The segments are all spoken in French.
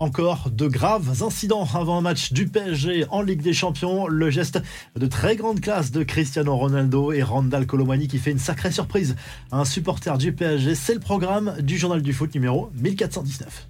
Encore de graves incidents avant un match du PSG en Ligue des Champions. Le geste de très grande classe de Cristiano Ronaldo et Randall Colomani qui fait une sacrée surprise un supporter du PSG. C'est le programme du journal du foot numéro 1419.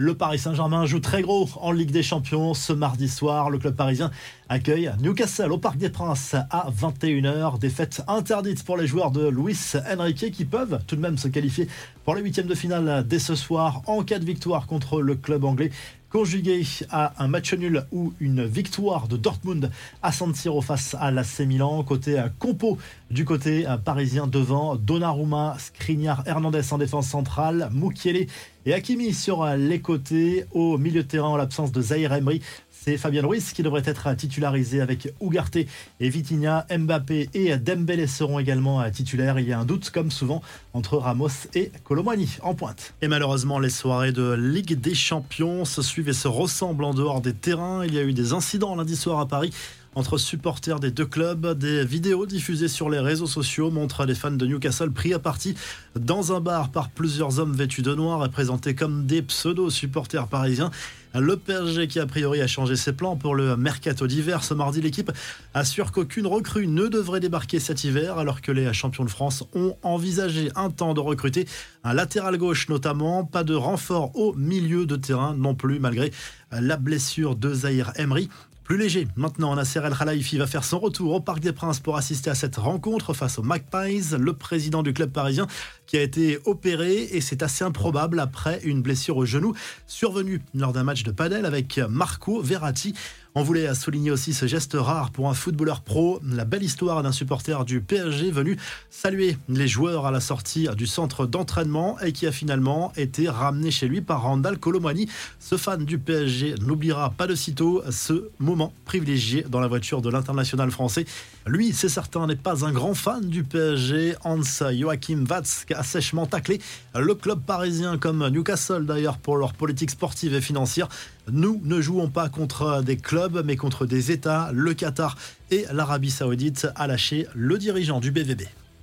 Le Paris Saint-Germain joue très gros en Ligue des Champions ce mardi soir. Le club parisien accueille Newcastle au Parc des Princes à 21h. Défaite interdite pour les joueurs de Luis Enrique qui peuvent tout de même se qualifier pour les huitièmes de finale dès ce soir en cas de victoire contre le club anglais conjugué à un match nul ou une victoire de Dortmund à San Siro face à l'AC Milan. Côté compo du côté parisien devant Donnarumma, Skriniar, Hernandez en défense centrale, Mukiele et Hakimi sur les côtés. Au milieu de terrain, en l'absence de Zahir Emery, c'est Fabien Ruiz qui devrait être titularisé avec Ugarte et Vitinha, Mbappé et Dembélé seront également titulaires. Il y a un doute, comme souvent, entre Ramos et Colomani en pointe. Et malheureusement, les soirées de Ligue des Champions se suivent et se ressemblent en dehors des terrains. Il y a eu des incidents lundi soir à Paris entre supporters des deux clubs. Des vidéos diffusées sur les réseaux sociaux montrent les fans de Newcastle pris à partie dans un bar par plusieurs hommes vêtus de noir et présentés comme des pseudo-supporters parisiens. Le PSG qui a priori a changé ses plans pour le mercato d'hiver. Ce mardi, l'équipe assure qu'aucune recrue ne devrait débarquer cet hiver alors que les champions de France ont envisagé un temps de recruter un latéral gauche notamment. Pas de renfort au milieu de terrain non plus malgré la blessure de Zahir Emery. Plus léger, maintenant, Nasser El Khalifi va faire son retour au Parc des Princes pour assister à cette rencontre face aux Magpies, le président du club parisien qui a été opéré et c'est assez improbable après une blessure au genou survenue lors d'un match de padel avec Marco Verratti. On voulait souligner aussi ce geste rare pour un footballeur pro, la belle histoire d'un supporter du PSG venu saluer les joueurs à la sortie du centre d'entraînement et qui a finalement été ramené chez lui par Randall Colomani. Ce fan du PSG n'oubliera pas de sitôt ce moment privilégié dans la voiture de l'international français. Lui, c'est certain, n'est pas un grand fan du PSG. Hans Joachim Watz a sèchement taclé le club parisien comme Newcastle d'ailleurs pour leur politique sportive et financière. Nous ne jouons pas contre des clubs mais contre des États. Le Qatar et l'Arabie Saoudite a lâché le dirigeant du BVB.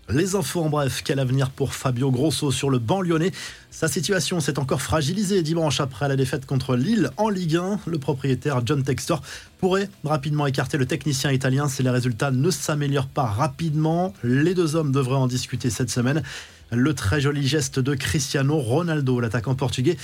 Les infos en bref, quel avenir pour Fabio Grosso sur le banc lyonnais? Sa situation s'est encore fragilisée dimanche après la défaite contre Lille en Ligue 1. Le propriétaire John Textor pourrait rapidement écarter le technicien italien si les résultats ne s'améliorent pas rapidement. Les deux hommes devraient en discuter cette semaine. Le très joli geste de Cristiano Ronaldo, l'attaquant portugais,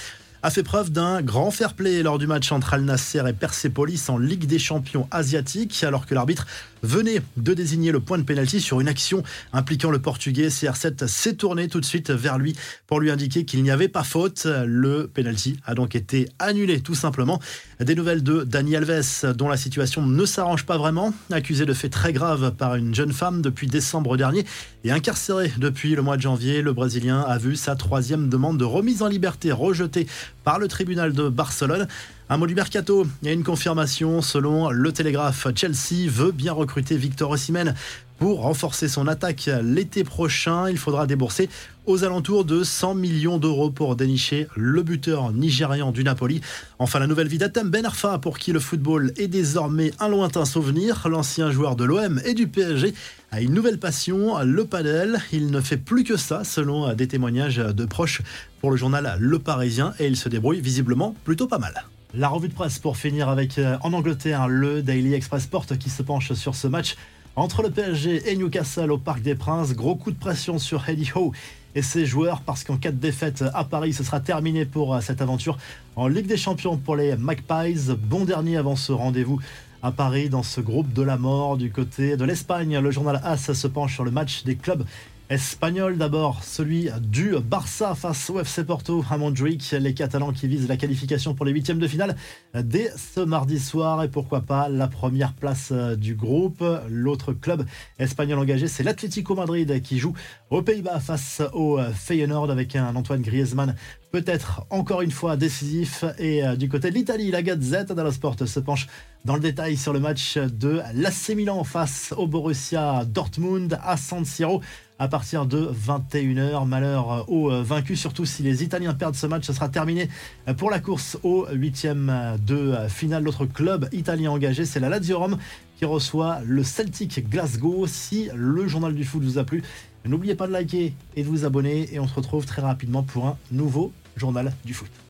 a fait preuve d'un grand fair play lors du match entre Al Nasser et Persepolis en Ligue des champions asiatiques, alors que l'arbitre venait de désigner le point de pénalty sur une action impliquant le portugais. CR7 s'est tourné tout de suite vers lui pour lui indiquer qu'il n'y avait pas faute. Le pénalty a donc été annulé tout simplement. Des nouvelles de Dani Alves, dont la situation ne s'arrange pas vraiment, accusé de faits très graves par une jeune femme depuis décembre dernier et incarcéré depuis le mois de janvier. Le Brésilien a vu sa troisième demande de remise en liberté rejetée par le tribunal de Barcelone. Un mot du mercato, il y a une confirmation selon le Télégraphe. Chelsea veut bien recruter Victor Osimhen pour renforcer son attaque l'été prochain. Il faudra débourser aux alentours de 100 millions d'euros pour dénicher le buteur nigérian du Napoli. Enfin, la nouvelle vie d'Atem Ben Arfa, pour qui le football est désormais un lointain souvenir. L'ancien joueur de l'OM et du PSG a une nouvelle passion, le padel. Il ne fait plus que ça, selon des témoignages de proches pour le journal Le Parisien, et il se débrouille visiblement plutôt pas mal. La revue de presse pour finir avec euh, en Angleterre le Daily Express Sport qui se penche sur ce match entre le PSG et Newcastle au Parc des Princes. Gros coup de pression sur Eddie Howe et ses joueurs parce qu'en cas de défaite à Paris, ce sera terminé pour euh, cette aventure en Ligue des Champions pour les Magpies. Bon dernier avant ce rendez-vous à Paris dans ce groupe de la mort du côté de l'Espagne. Le journal AS se penche sur le match des clubs espagnol d'abord, celui du Barça face au FC Porto à Montjuic, les Catalans qui visent la qualification pour les huitièmes de finale dès ce mardi soir et pourquoi pas la première place euh, du groupe. L'autre club espagnol engagé, c'est l'Atlético Madrid qui joue aux Pays-Bas face au euh, Feyenoord avec un Antoine Griezmann peut-être encore une fois décisif. Et euh, du côté de l'Italie, la Gazette dello Sport se penche dans le détail sur le match de l'AC Milan face au Borussia Dortmund à San Siro à partir de 21h. Malheur aux vaincus, surtout si les Italiens perdent ce match, ce sera terminé pour la course au huitième de finale. L'autre club italien engagé, c'est la Lazio Rome qui reçoit le Celtic Glasgow. Si le journal du foot vous a plu, N'oubliez pas de liker et de vous abonner et on se retrouve très rapidement pour un nouveau journal du foot.